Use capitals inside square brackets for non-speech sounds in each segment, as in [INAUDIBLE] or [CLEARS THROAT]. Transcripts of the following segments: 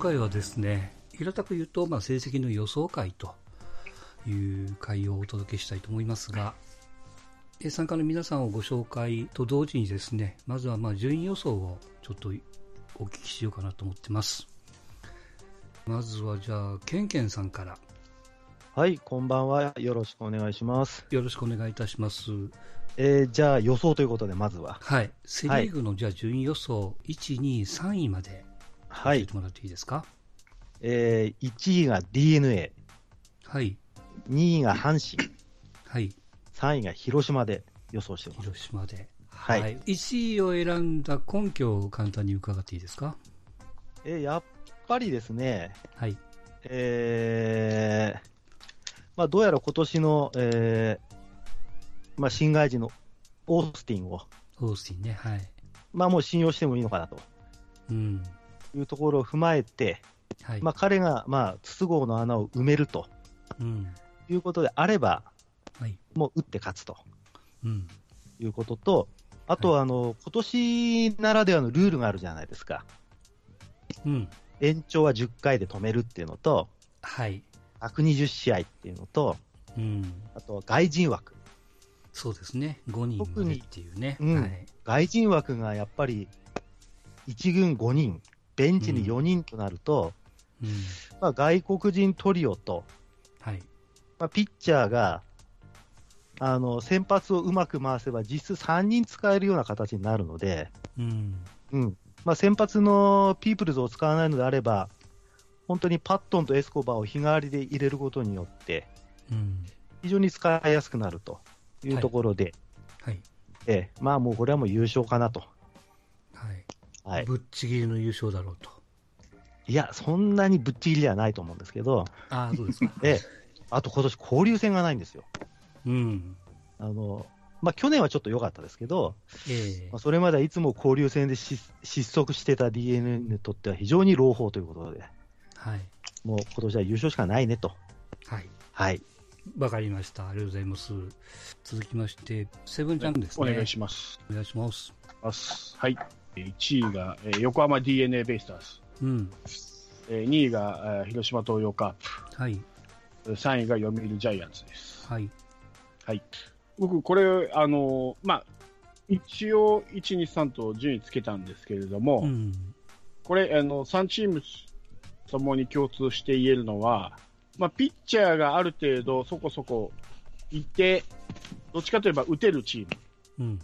回はですね、平たく言うと、まあ、成績の予想会という会をお届けしたいと思いますが、参加の皆さんをご紹介と同時にですね、まずはまあ順位予想をちょっとお聞きしようかなと思ってます。まずはじゃあ、ケンケンさんから。はい、こんばんは。よろしくお願いします。よろしくお願いいたします。えー、じゃあ予想ということで、まずは。はい。セリーグのじゃあ順位予想、1、2、3位まで教えてもらっていいですか？はい、えー、1位が DNA。はい。2位が阪神。はい。3位が広島で予想してます。広島で。はい。はい、1位を選んだ根拠を簡単に伺っていいですか？えー、やっぱりですね、はい。えー、まあ、どうやら今年の、えー、まあ、新外人のオースティンを、オースティンね、はい。まあ、もう信用してもいいのかなと。うん。いうところを踏まえて、はい。まあ、彼が、まあ、筒香の穴を埋めると。うん。いうことであれば、はい。もう打って勝つと。うん。いうことと、あとは、あの、はい、今年ならではのルールがあるじゃないですか。うん。延長は10回で止めるっていうのと、はい。120試合っていうのと、うん。あとは外人枠。そうですね。5人までっていうね。うん、はい、外人枠がやっぱり、1軍5人、ベンチに4人となると、うん、まあ、外国人トリオと、はいまあ、ピッチャーが、あの、先発をうまく回せば実質3人使えるような形になるので、うん。うん。まあ、先発のピープルズを使わないのであれば、本当にパットンとエスコバーを日替わりで入れることによって、うん、非常に使いやすくなるというところで、はい、はい、えまあもうこれはもう優勝かなと。はい。はい、ぶっちぎりの優勝だろうと。いや、そんなにぶっちぎりではないと思うんですけど、あそうですか。[LAUGHS] えあと今年交流戦がないんですよ。うん。あの、まあ、去年はちょっと良かったですけど、えー、まあ、それまではいつも交流戦で失速してた d n a にとっては非常に朗報ということで、はい、もう今年は優勝しかないねと。はい。はい。わかりました。ありがとうございます。続きまして、セブンジャンクですね。お願いします。お願いします。はい。1位が、えー、横浜 d n a ベイスターズ。うん。えー、2位が、えー、広島東洋カープ。はい。3位が読売ジャイアンツです。はい。はい。僕、これ、あのまあ、一応、1、2、3と順位つけたんですけれども、うん、これ、あの、3チームともに共通して言えるのは、まあ、ピッチャーがある程度そこそこいて、どっちかといえば打てるチーム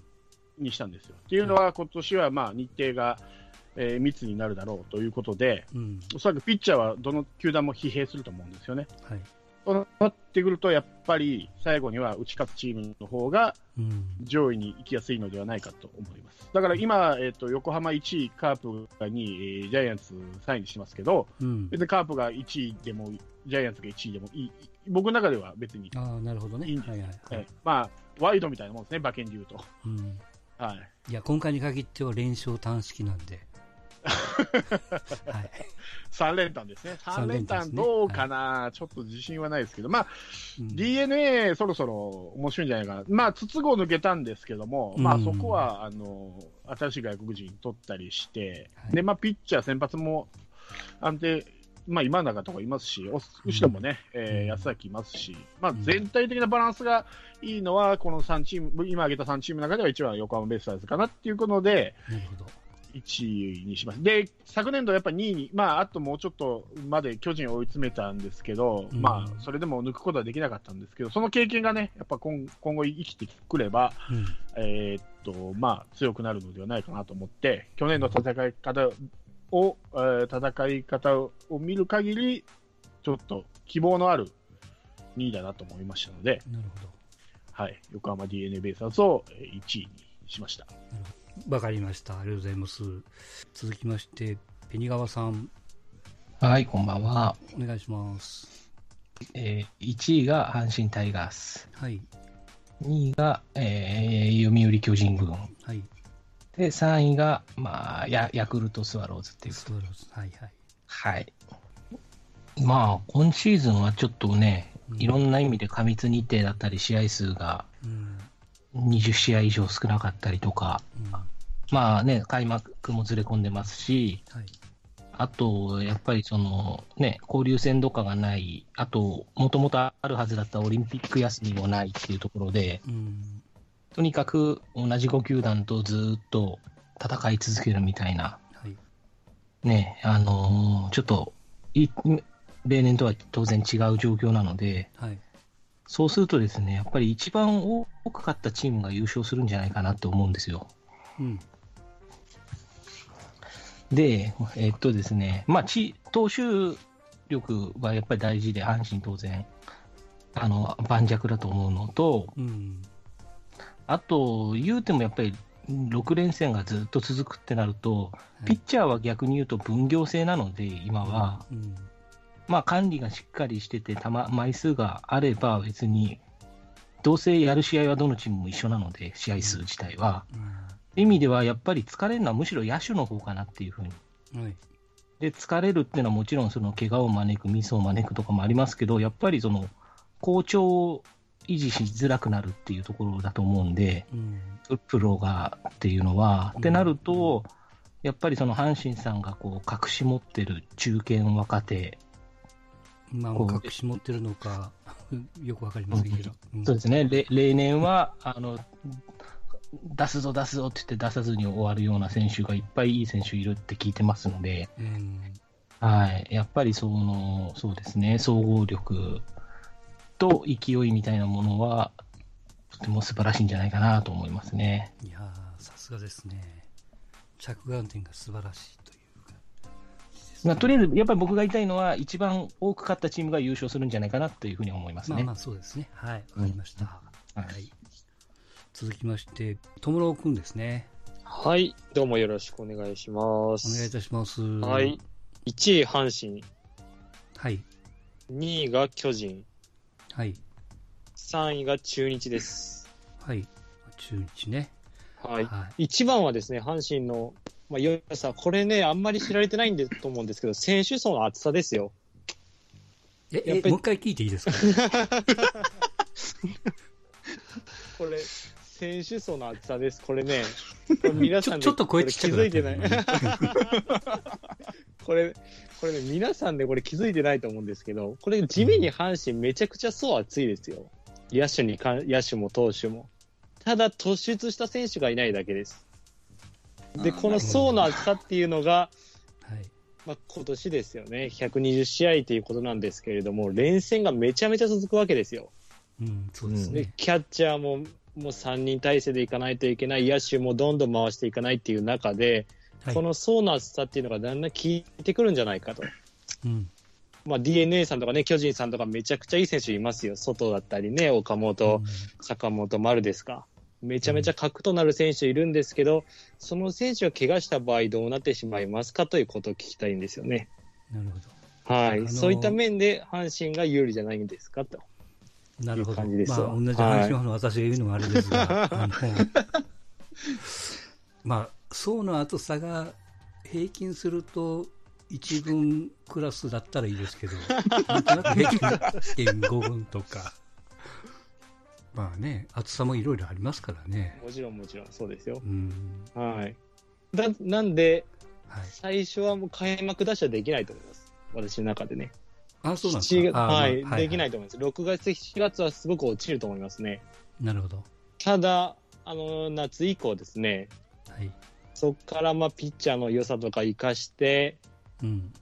にしたんですよ。うん、っていうのは、今年はまあ日程が、えー、密になるだろうということで、うん、おそらくピッチャーはどの球団も疲弊すると思うんですよね。はいとなってくると、やっぱり最後には打ち勝つチームの方が上位に行きやすいのではないかと思います。だから今、えーと、横浜1位、カープが2位、えー、ジャイアンツ3位にしてますけど、うん、別にカープが1位でも、ジャイアンツが1位でもいい、僕の中では別にいいあなるほどね、はいはい、まあ、ワイドみたいなもんですね、馬券でいうと。うん、はい、いや今回に限っては連勝短式なんで。[LAUGHS] はい、3連単ですね。3連単どうかな、はい、ちょっと自信はないですけど、まあ、うん、DNA そろそろ面白いんじゃないかな。まあ、筒香抜けたんですけども、うん、まあ、そこは、あの、新しい外国人取ったりして、はい、で、まあ、ピッチャー先発も安定、まあ、今永とかいますし、後ろもね、うん、えー、安崎いますし、まあ、全体的なバランスがいいのは、この3チーム、今挙げた3チームの中では一番横浜ベイスターズかなっていうことで、なるほど。1位にします。で、昨年度やっぱ2位に、まあ、あともうちょっとまで巨人を追い詰めたんですけど、うん、まあ、それでも抜くことはできなかったんですけど、その経験がね、やっぱ今今後生きてくれば、うん、えー、っと、まあ、強くなるのではないかなと思って、去年の戦い方を、えー、戦い方を見る限り、ちょっと希望のある2位だなと思いましたので、なるほど。はい、横浜 d n a ベイスターズを1位にしました。わかりました。ありがとうございます。続きまして、ペニガワさん。はい、こんばんは。お願いします。えー、1位が阪神タイガース。はい。2位が、えー、読売巨人軍。はい。で、3位が、まあ、ヤヤクルトスワローズっていう。スワローズ。はいはい。はい。まあ、今シーズンはちょっとね、いろんな意味で過密日程だったり、試合数が20試合以上少なかったりとか、うん、まあね、開幕もずれ込んでますし、はい、あと、やっぱりその、ね、交流戦とかがない、あと、もともとあるはずだったオリンピック休みもないっていうところで、うん、とにかく同じ5球団とずっと戦い続けるみたいな、はい、ね、あのー、ちょっとい、例年とは当然違う状況なので、はい、そうするとですね、やっぱり一番多く勝ったチームが優勝するんじゃないかなと思うんですよ。うん、で、えっとですね、まあ、投手力はやっぱり大事で、阪神当然、あの盤石だと思うのと、うん、あと、言うてもやっぱり6連戦がずっと続くってなると、ピッチャーは逆に言うと分業制なので、今は、うん、まあ、管理がしっかりしてて、たま枚数があれば、別に、どうせやる試合はどのチームも一緒なので、試合数自体は。うん、意味では、やっぱり疲れるのはむしろ野手の方かなっていうふうに。はい、で、疲れるっていうのはもちろん、その怪我を招く、ミスを招くとかもありますけど、やっぱりその、好調を維持しづらくなるっていうところだと思うんで、うん、プロがっていうのは。ってなると、やっぱりその阪神さんがこう隠し持ってる中堅若手まあ、隠し持ってるのか、[LAUGHS] よくわかりませんけど。うん、そうですね、例年はあの出すぞ、出すぞって言って出さずに終わるような選手がいっぱいいい選手いるって聞いてますので、うん、はい、やっぱりそのそうですね、総合力と勢いみたいなものは、とても素晴らしいんじゃないかなと思いますね。いやさすがですね。着眼点が素晴らしいとまあ、とりあえず、やっぱり僕が言いたいのは、一番多く勝ったチームが優勝するんじゃないかなというふうに思いますね。まあ、まあそうですね。はい、わかりました。うん、はい。続きまして、ともろくんですね。はい、どうもよろしくお願いします。お願いいたします。はい。1位、阪神。はい。2位が巨人。はい。3位が中日です。はい。中日ね。はい。はい、1番はですね、阪神のまあ、いさ、これね、あんまり知られてないんでと思うんですけど、選手層の厚さですよ。え、え、もう一回聞いていいですか？[LAUGHS] [LAUGHS] これ、選手層の厚さです。これね、[LAUGHS] これ皆さんちょっと声ちっちゃく気づいてない。[LAUGHS] これ、これね、皆さんでこれ気づいてないと思うんですけど、これ地味に阪神めちゃくちゃ層厚いですよ。野手にか、野手も投手も。ただ突出した選手がいないだけです。で、この層の厚さっていうのが、はい、まあ、今年ですよね、120試合ということなんですけれども、連戦がめちゃめちゃ続くわけですよ。うん、そうですね。キャッチャーももう3人体制でいかないといけない、野手もどんどん回していかないっていう中で、はい、この層の厚さっていうのがだんだん効いてくるんじゃないかと。うんまあ、DNA さんとかね、巨人さんとかめちゃくちゃいい選手いますよ。外だったりね、岡本、うん、坂本、丸ですか。めちゃめちゃ核となる選手いるんですけど、その選手が怪我した場合どうなってしまいますかということを聞きたいんですよね。なるほど。はい。そういった面で阪神が有利じゃないんですかと。なるほど。まあ、同じ阪神ファンの私が言うのもあれですが、はい、まあ、層の厚さが平均すると、1軍クラスだったらいいですけど、なんとなく平均1.5軍とか。まあね、厚さもいろいろありますからね。もちろんもちろん、そうですよ。うん、はい。だなんで、はい、最初はもう開幕出しはできないと思います。私の中でね。あ、そうなんですか。はい、はい、できないと思います。6月、7月はすごく落ちると思いますね。なるほど。ただ、あの、夏以降ですね。はい。そこから、まあ、ピッチャーの良さとか生かして、うん。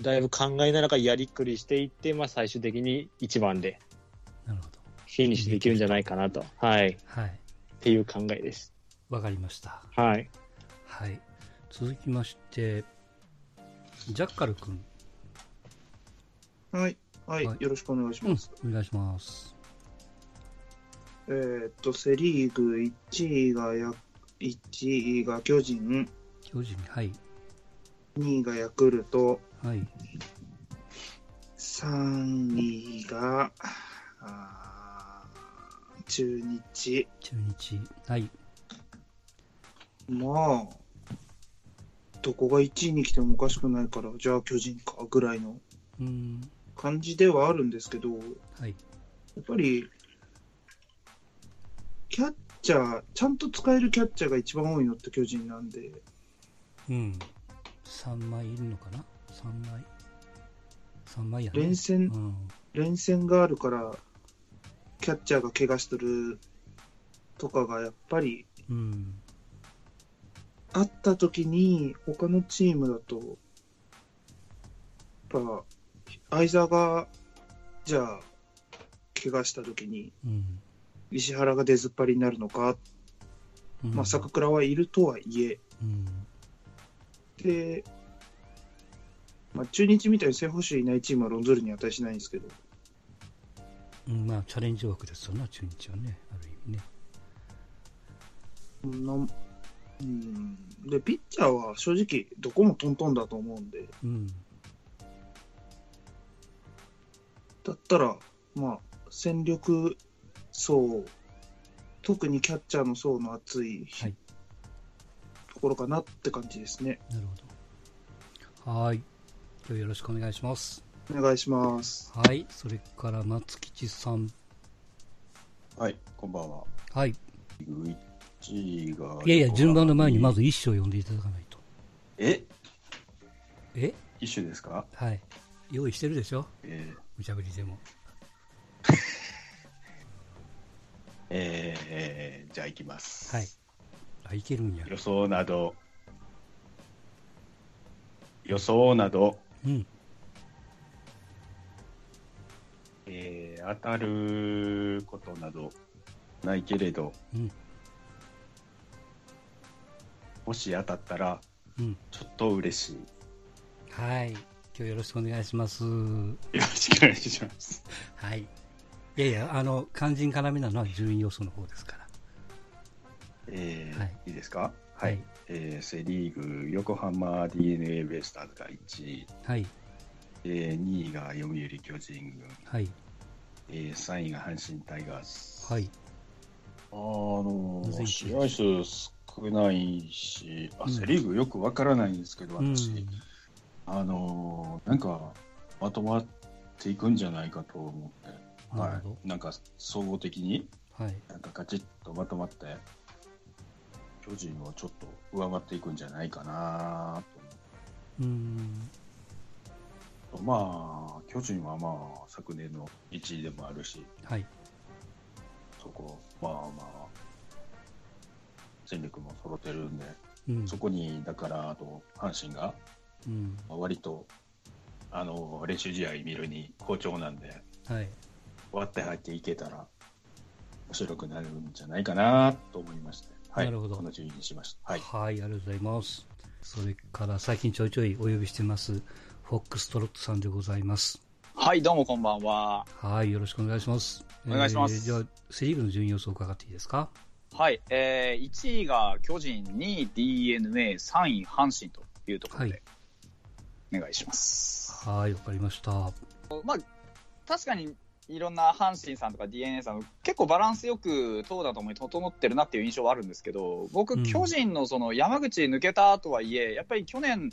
だいぶ考えながらやりくりしていって、まあ、最終的に1番で。なるほど。フィニッシュできるんじゃないかなと。はい。はい。っていう考えです。わかりました。はい。はい。続きまして、ジャッカル君。はい。はい。よろしくお願いします。うん、お願いします。えー、っと、セ・リーグ1位がや、1位が巨人。巨人、はい。2位がヤクルト。はい。3位が、あ中日。中日。はい。まあ、どこが1位に来てもおかしくないから、じゃあ巨人かぐらいの感じではあるんですけど、はい、やっぱり、キャッチャー、ちゃんと使えるキャッチャーが一番多いのって巨人なんで、うん、3枚いるのかな ?3 枚。3枚やね。連戦、うん、連戦があるから、キャッチャーが怪我してるとかがやっぱり、うん、あった時に、他のチームだと、やっぱ、相沢が、じゃあ、怪我した時に、石原が出ずっぱりになるのか、うん、まあ、坂倉はいるとはいえ、うん、で、まあ、中日みたいに正捕手いないチームはロンズールに値しないんですけど、うん、まあ、チャレンジ枠ですよね、中日はね、ある意味ね。なうん、で、ピッチャーは正直、どこもトントンだと思うんで、うん、だったら、まあ、戦力層、特にキャッチャーの層の厚い、はい、ところかなって感じですね。なるほど。はい。今日よろしくお願いします。お願いします。はい。それから松吉さん。はい、こんばんは。はい。1位が。いやいや、順番の前にまず一首を読んでいただかないと。え？え？一首ですか？はい。用意してるでしょ？ええー。無茶ぶりでも。[LAUGHS] えー、じゃあ行きます。はい。あ、いけるんや。予想など、予想など、うん。えー、当たることなどないけれど、うん、もし当たったら、うん、ちょっと嬉しい。はい。今日よろしくお願いします。よろしくお願いします。はい。いやいや、あの、肝心絡みなのは順位要素の方ですから。えー、はい、いいですか？はい。えー、セ・リーグ、横浜 d n a ベイスターズが1位。はい。えー、2位が読売巨人軍。はい。えー、3位が阪神タイガース。はい。あのー、試合数少ないし、あ、セ・リーグよくわからないんですけど、私。うんあのー、なんか、まとまっていくんじゃないかと思って、はい、なんか総合的に、はい、なんかガチッとまとまって、巨人をちょっと上回っていくんじゃないかなとうん。まあ、巨人はまあ、昨年の1位でもあるし、はい、そこ、まあまあ、戦力も揃ってるんで、うん、そこに、だから、あと、阪神が、うん、割とあの練習試合見るに好調なんで、はい、割って入っていけたら面白くなるんじゃないかなと思いまして、はい、なるほどこの順位にしました。はい、はい、ありがとうございます。それから最近ちょいちょいお呼びしてます、フォックストロットさんでございます。はい、どうもこんばんは。はい、よろしくお願いします。お願いします。えー、じゃあ、セリーグの順位予想を伺っていいですか？はい、えー、1位が巨人、2位 DNA、3位阪神というところで、はい、お願いします。はい、わかりました。まあ、確かにいろんな阪神さんとか DNA さん、結構バランスよく投打ともに整ってるなっていう印象はあるんですけど、僕、うん、巨人のその山口抜けたとはいえ、やっぱり去年、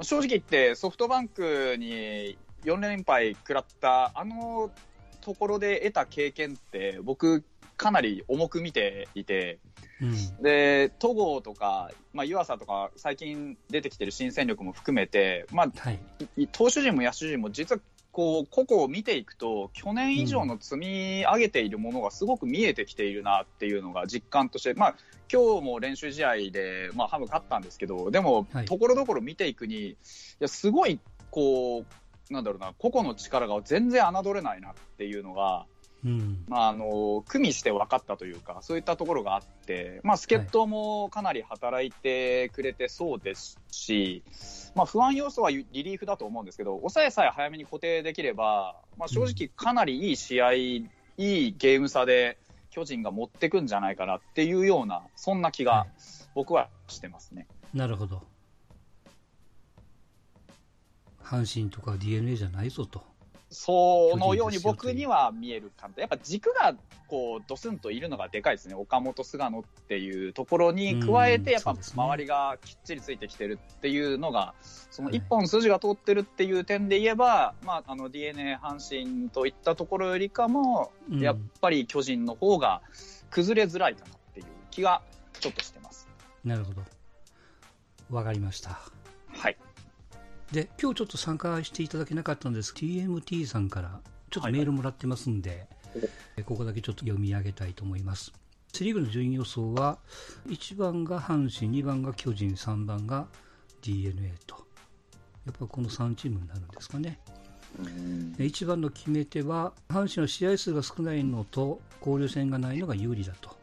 正直言ってソフトバンクに4連敗食らった、あのところで得た経験って、僕、かなり重く見ていて、うん、で戸郷とか、まあ、湯浅とか最近出てきてる新戦力も含めて、まあ、はい、投手陣も野手陣も実はこう個々を見ていくと去年以上の積み上げているものがすごく見えてきているなっていうのが実感として、まあ今日も練習試合で、まあ、ハム勝ったんですけどでも、ところどころ見ていくにいやすごいこうなんだろうな個々の力が全然侮れないなっていうのがうん、まあ、あの組みして分かったというかそういったところがあって、まあ、助っ人もかなり働いてくれてそうですし、はい、まあ、不安要素はリリーフだと思うんですけど抑えさえ早めに固定できれば、まあ、正直かなりいい試合、うん、いいゲーム差で巨人が持ってくんじゃないかなっていうようなそんな気が僕はしてますね。はい、なるほど阪神とか d n a じゃないぞと。そのように僕には見える感じ、やっぱ軸がこうドスンといるのがでかいですね、岡本、菅野っていうところに加えて、やっぱ周りがきっちりついてきてるっていうのが、その一本筋が通ってるっていう点で言えば、まあ、あの d n a 阪神といったところよりかも、やっぱり巨人の方が崩れづらいかなっていう気がちょっとしてます。なるほど。わかりました。はい。で、今日ちょっと参加していただけなかったんです TMT さんからちょっとメールもらってますんで、はいここだけちょっと読み上げたいと思います。セ・リーグの順位予想は、1番が阪神、2番が巨人、3番が d n a と。やっぱこの3チームになるんですかね。1番の決め手は、阪神の試合数が少ないのと交流戦がないのが有利だと。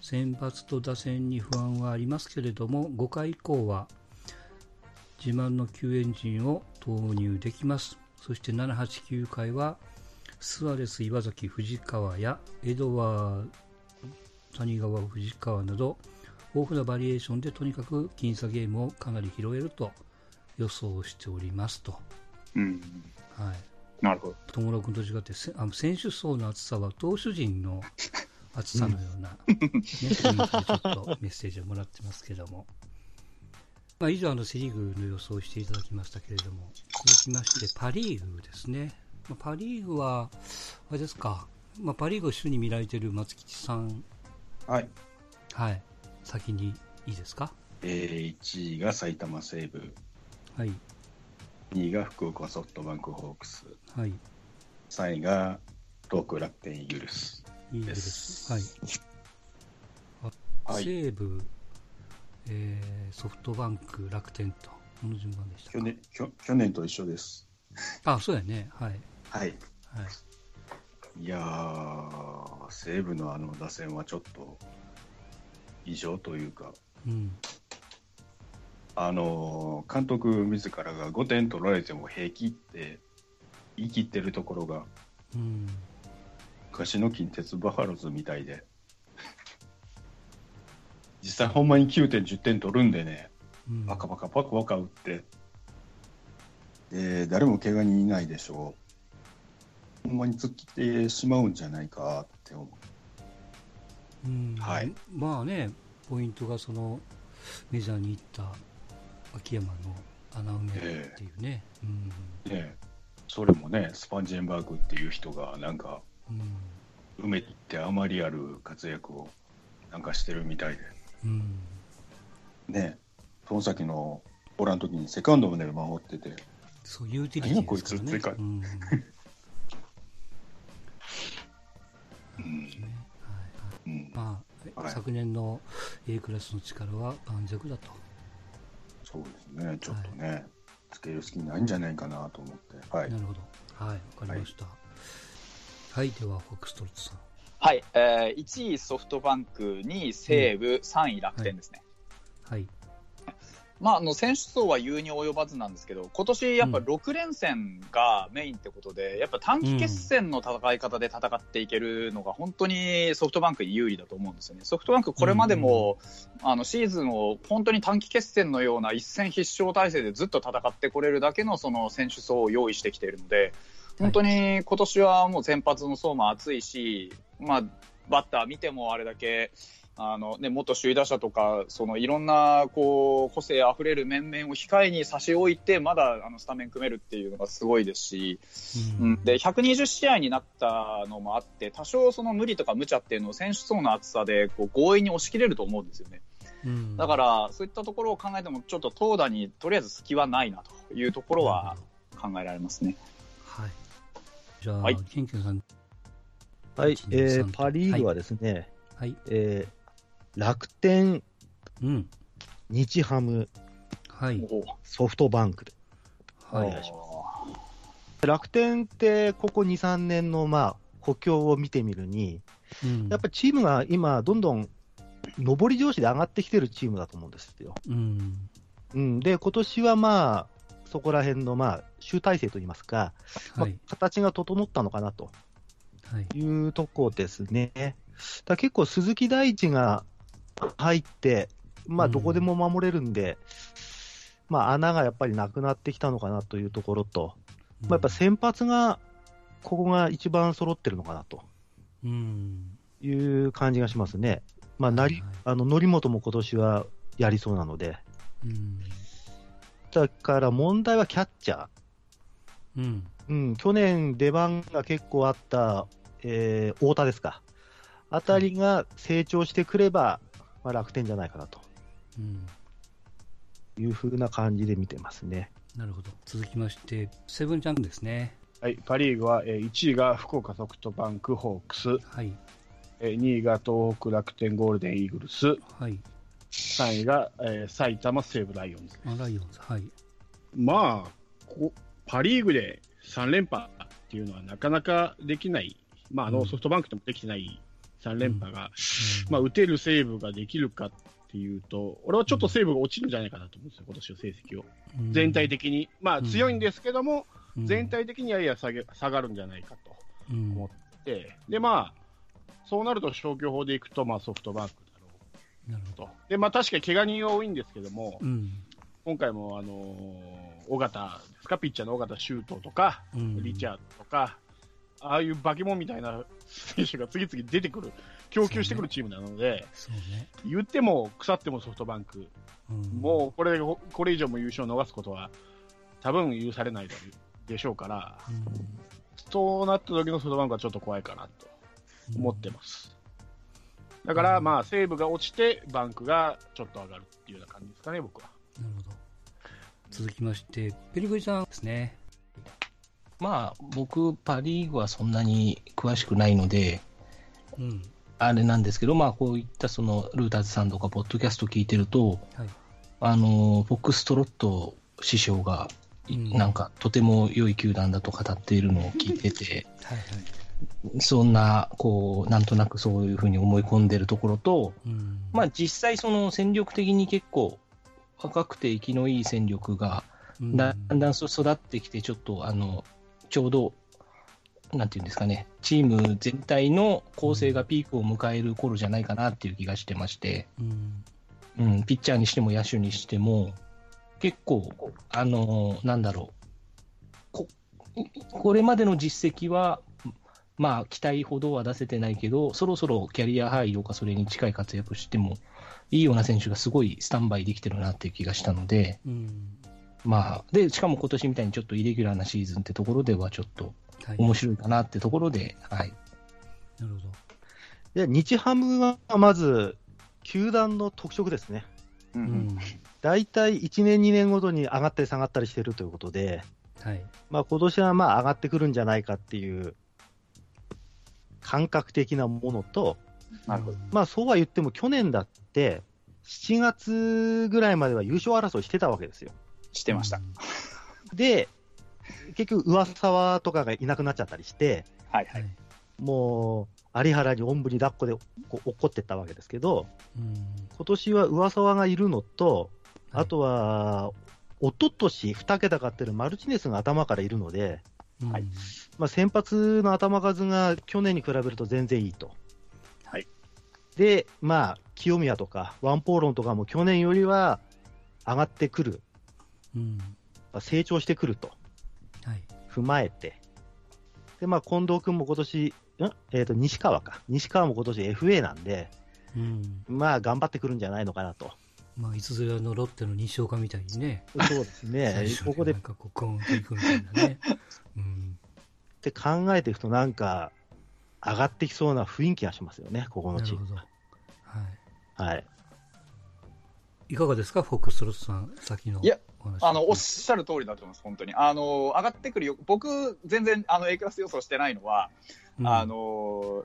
先発と打線に不安はありますけれども、5回以降は自慢の救援陣を投入できます。そして7、8、9回はスアレス、岩崎、藤川やエドワー谷川、藤川など豊富なバリエーションでとにかく僅差ゲームをかなり拾えると予想しておりますと。うん、はい、なるほど。友野君と違ってあの選手層の厚さは投手陣の厚さのような、[LAUGHS] ね、雰囲気でちょっとメッセージをもらってますけども。まあ、以上、あのセ・リーグの予想をしていただきましたけれども、続きまして、パ・リーグですね。まあ、パ・リーグは、あれですか、まあ、パ・リーグを主に見られている松吉さん。はい。はい。先にいいですか？えー、1位が埼玉西武。はい。2位が福岡ソフトバンクホークス。はい。3位が東北楽天イーグルス。イーグルス。はい。はい、西武、えー、ソフトバンク、楽天と、この順番でした去年去去年と一緒です。あ、そうやね。はい。はい。はい、いやー、西武のあの打線はちょっと異常というか、うん、あの監督自らが5点取られても平気って言い切ってるところが、うん、昔の近鉄バファローズみたいで。実際ほんまに9点、10点取るんでね、うん、バカバカバカバカ打って、で、誰も怪我人いないでしょう。ほんまに突っ切ってしまうんじゃないかって思う。うん、はい。まあね、ポイントがそのメジャーに行った秋山の穴埋めっていうね。えー、うん、ねそれもね、スパンジェンバーグっていう人がなんか、うん、埋めてあまりある活躍をなんかしてるみたいで。うん、ね。その先のオラの時にセカンドまで守ってて、そうユーティリティこいつってか、うん、まあ、はい、昨年の A クラスの力は盤石だと。そうですね、ちょっとね、はい、つける隙ないんじゃないかなと思って。はい、なるほど。はい、わかりました。はい、はい、では、フォックストロットさん。はい、えー、1位ソフトバンク、2位西武、うん、3位楽天ですね。はい。はい、まあ、あの選手層は言うに及ばずなんですけど、今年やっぱ6連戦がメインってことで、うん、やっぱ短期決戦の戦い方で戦っていけるのが、本当にソフトバンクに有利だと思うんですよね。ソフトバンク、これまでも、うん、あのシーズンを本当に短期決戦のような一戦必勝体制でずっと戦ってこれるだけのその選手層を用意してきているので、本当に今年はもう先発の層も厚いし、まあ、バッター見てもあれだけ、あのね、元首位打者とか、そのいろんなこう個性あふれる面々を控えに差し置いて、まだあのスタメン組めるっていうのがすごいですし、うん、で120試合になったのもあって、多少その無理とか無茶っていうのを選手層の厚さでこう強引に押し切れると思うんですよね。うん、だから、そういったところを考えても、ちょっと投打にとりあえず隙はないなというところは考えられますね。はいじゃあ、はい、ケンケンさん。はい、えー、パ・リーグはですね、はい、えー、楽天、うん、日ハム、はい、ソフトバンクで、はい、お願いします。楽天って、ここ2、3年の、まあ、補強を見てみるに、うん、やっぱりチームが今、どんどん上り調子で上がってきてるチームだと思うんですよ。うん、うん、で、今年はまあ、そこら辺の、まあ、集大成といいますか、はい、まあ、形が整ったのかなと。い。うとこですね。だ結構、鈴木大地が入って、まあ、どこでも守れるんで、うん、まあ、穴がやっぱりなくなってきたのかなというところと、まあ、やっぱ先発が、ここが一番揃ってるのかなと。いう感じがしますね。まあ、なり、あの、則本も今年はやりそうなので。うん。だから問題はキャッチャー。うん。うん、去年出番が結構あった、えー、太田ですか。あたりが成長してくれば、まあ、楽天じゃないかなと。うん。いうふうな感じで見てますね。なるほど。続きまして、セブンジャンクですね。はい、パ・リーグは、えー、1位が福岡ソフトバンクホークス、はい、えー、2位が東北楽天ゴールデンイーグルス、はい、3位が、えー、埼玉西武ライオンズあライオンズ、はい。まあこ、パ・リーグで3連覇っていうのはなかなかできない、まあ、あのソフトバンクでもできてない3連覇が、うん。うん、まあ、打てる西武ができるかっていうと、俺はちょっと西武が落ちるんじゃないかなと思うんですよ、今年の成績を。全体的に。まあ、強いんですけども、全体的にはやや下げ下がるんじゃないかと思って、で、まあ、そうなると消去法でいくと、まあ、ソフトバンクだろうなるほど。で、まあ、確かに怪我人は多いんですけども、うん、今回も、あのー、尾形ですか、ピッチャーの尾形修斗とか、うん、リチャードとか、ああいう化け物みたいな選手が次々出てくる、供給してくるチームなので、ね、言っても腐ってもソフトバンク、うん、もうこれこれ以上も優勝を逃すことは多分許されないでしょうから、うん、そうなった時のソフトバンクはちょっと怖いかなと思ってます。だから、まあ、西武が落ちて、バンクがちょっと上がるっていうような感じですかね、僕は。なるほど。続きまして、ペリグリさんですね。まあ、僕、パ・リーグはそんなに詳しくないので、うん、あれなんですけど、まあ、こういったそのルーターズさんとか、ポッドキャスト聞いてると、はい、あのフォックストロット師匠が、なんかとても良い球団だと語っているのを聞いてて、はいはい、そんな、こう、なんとなくそういうふうに思い込んでるところと、うん、まあ実際、その戦力的に結構、若くて生きのいい戦力が、だんだん育ってきて、ちょっとあのちょうど、なんていうんですかね、チーム全体の構成がピークを迎える頃じゃないかなっていう気がしてまして、うん、うん、ピッチャーにしても野手にしても、結構、あのー、なんだろうこ、これまでの実績は、まあ、期待ほどは出せてないけど、そろそろキャリアハイとかそれに近い活躍してもいいような選手がすごいスタンバイできてるなっていう気がしたので、うん、まあ、で、しかも今年みたいにちょっとイレギュラーなシーズンってところではちょっと面白いかなってところで、はい。はい、なるほど。で、日ハムはまず、球団の特色ですね。うん。大体1年、2年ごとに上がったり下がったりしてるということで、はい。まあ今年はまあ上がってくるんじゃないかっていう感覚的なものと、なるほど。まあそうは言っても去年だって、7月ぐらいまでは優勝争いしてたわけですよ。してました。で、結局、上沢とかがいなくなっちゃったりして、はいはい、もう、有原におんぶに抱っこでこう怒ってったわけですけど、今年は上沢がいるのと、あとは、おととし2桁勝ってるマルチネスが頭からいるので、はいまあ、先発の頭数が去年に比べると全然いいと。はい、で、まあ、清宮とかワンポーロンとかも去年よりは上がってくるうん、成長してくると、はい、踏まえて、で、まあ、近藤君も今年、ん？えっ、ー、と、西川か。西川も今年 FA なんで、うん、まあ、頑張ってくるんじゃないのかなと。まあ、いつぞやのロッテの西岡みたいにね。そうですね。[LAUGHS] ここで。なんかこう、ゴンといくみたいなね。[LAUGHS] うん。って考えていくと、なんか、上がってきそうな雰囲気がしますよね、ここのチーム。はい。はい。いかがですか、フォックストロットさん、先の。いや、あの、おっしゃる通りだと思います、本当に。あの、上がってくるよ。僕、全然、あの、A クラス予想してないのは、うん、あの、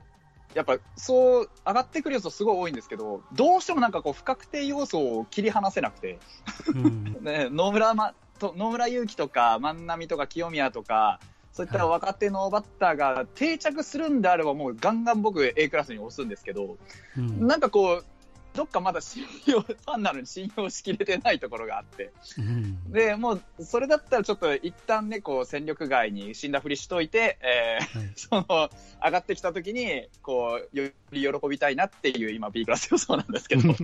やっぱ、そう、上がってくる要素すごい多いんですけど、どうしてもなんかこう、不確定要素を切り離せなくて、うん、[LAUGHS] ね、野村、ま、と野村祐希とか、万波とか清宮とか、そういった若手のバッターが定着するんであれば、もうガンガン僕 A クラスに押すんですけど、うん、なんかこう、どっかまだ信用、ファンなのに信用しきれてないところがあって、うん、で、もう、それだったらちょっと一旦ね、こう、戦力外に死んだふりしといて、えー、はい、その、上がってきた時に、こう、より喜びたいなっていう、今、B クラス予想なんですけど。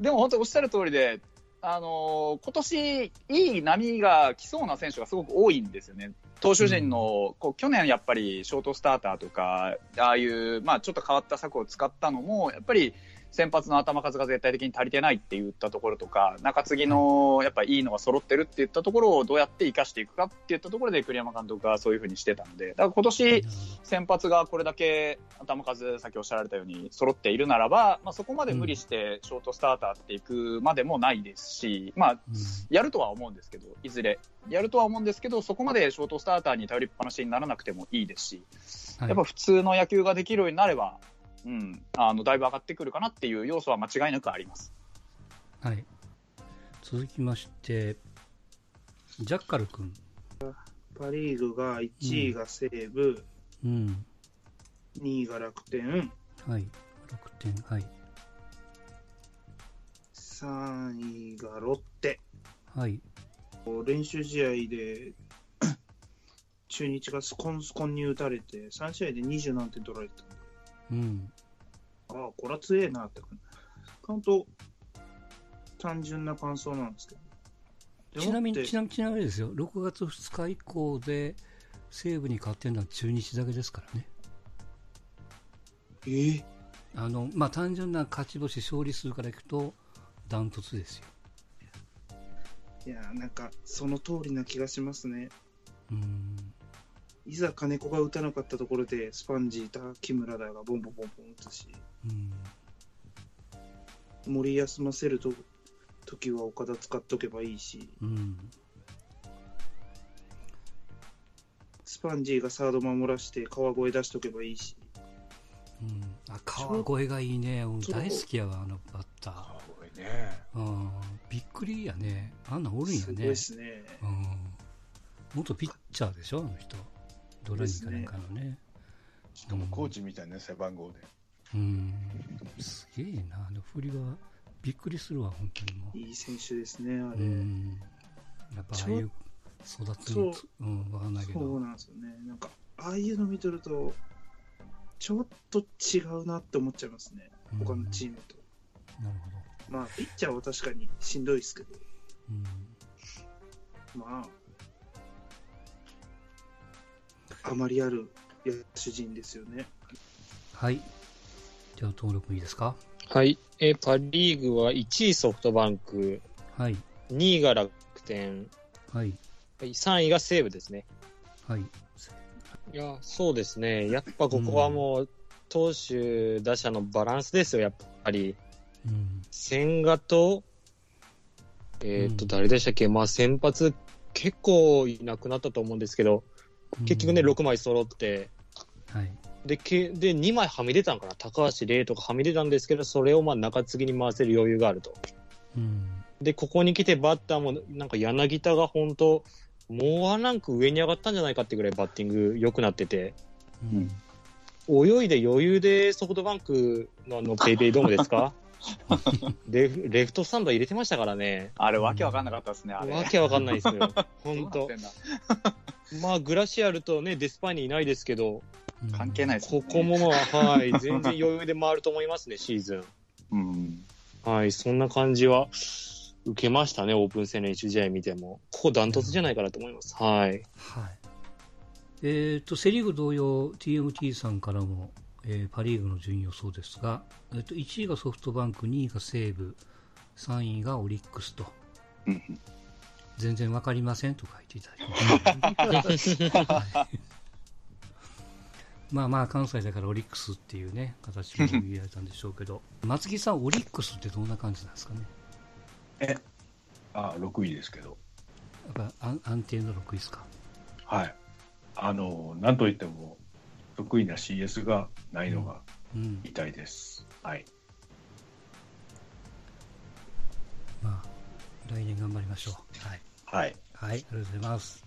でも本当おっしゃる通りで、あのー、今年いい波が来そうな選手がすごく多いんですよね。投手陣の、こう去年やっぱりショートスターターとか、ああいう、まあちょっと変わった策を使ったのも、やっぱり先発の頭数が絶対的に足りてないって言ったところとか、中継ぎのやっぱいいのが揃ってるって言ったところをどうやって生かしていくかって言ったところで栗山監督がそういうふうにしてたので、だから今年先発がこれだけ頭数、さっきおっしゃられたように揃っているならば、まあ、そこまで無理してショートスターターっていくまでもないですし、まあ、やるとは思うんですけど、いずれ。やるとは思うんですけど、そこまでショートスターターに頼りっぱなしにならなくてもいいですし、やっぱ普通の野球ができるようになれば、うん、あのだいぶ上がってくるかなっていう要素は間違いなくあります。はい、続きまして、ジャッカル君。パ・リーグが1位が西武、うん、2位が楽天、はい、楽天、はい、3位がロッテ、はい、練習試合で [CLEARS THROAT] 中日がスコンスコンに打たれて、3試合で20何点取られてたうん、ああ、これは強えなって感じ。と単純な感想なんですけど。ちなみに、ちなみに、ちなみにですよ、6月2日以降で西武に勝ってるのは中日だけですからね。えー、あの、まあ、単純な勝ち星、勝利数からいくと、ダントツですよ。いやなんか、その通りな気がしますね。うん。いざ金子が打たなかったところで、スパンジーだ、木村だがボンボンボンボン打つし、うん、森休ませると時は岡田使っとけばいいし、うん、スパンジーがサード守らして川越出しとけばいいし。うん、あ川越がいいね、大好きやわ、あのバッター。川越ね、うん、びっくりやね、あんなおるんやね。すごいですね。うん、元ピッチャーでしょ、あの人。ドラニかなんかのね。しかもコーチみたいな背番号で。うん、すげえな、あの振りはびっくりするわ、本当にもう。いい選手ですね、あれ。うん、やっぱああいう育つの、うん、わかんないけど。そうなんですよね。なんか、ああいうの見とると、ちょっと違うなって思っちゃいますね、他のチームと。なるほど。まあ、ピッチャーは確かにしんどいですけど、うん、まあ、まりある野手陣ですよね。はい。じゃあ登録いいですか？はい。えパ・リーグは1位ソフトバンク。はい。2位が楽天。はい。はい、3位が西武ですね。はい。いや、そうですね。やっぱここはもう、投手、打者のバランスですよ、やっぱり。うん、千賀と、えっ、ー、と、誰でしたっけ、まあ先発結構いなくなったと思うんですけど、結局ね、6枚揃って、はい、でけで2枚はみ出たのかな、高橋礼とかはみ出たんですけど、それをまあ中継ぎに回せる余裕があると。うん、で、ここに来てバッターも、なんか柳田が本当、もうワンランク上に上がったんじゃないかってぐらいバッティング良くなってて、うん、泳いで余裕でソフトバンクののペイペイドームですか？[LAUGHS] レフレフトスタンド入れてましたからね。あれ、わけわかんなかったですね、あれ。わけわかんないですよ。本当。まあ、グラシアルとね、デスパイニいないですけど、関係ないですね。ここもまあ、はい、[LAUGHS] 全然余裕で回ると思いますね、シーズン。うん。はい、そんな感じは受けましたね、オープン戦練習試合見ても。ここダントツじゃないかなと思います。はい。はい。えっ、ー、と、セ・リーグ同様、TMT さんからも、えー、パ・リーグの順位予想ですが、えーと、1位がソフトバンク、2位が西武、3位がオリックスと。全然わかりませんと書いていただきます。[LAUGHS] まあまあ関西だからオリックスっていうね形で言われたんでしょうけど。松木さんオリックスってどんな感じなんですかね？えあ6位ですけど。やっぱ安定の6位ですか？はい。あのなんといっても得意な CS がないのが痛いです、うんうん、はい。まあ来年頑張りましょう。はいはい。はい、ありがとうございます。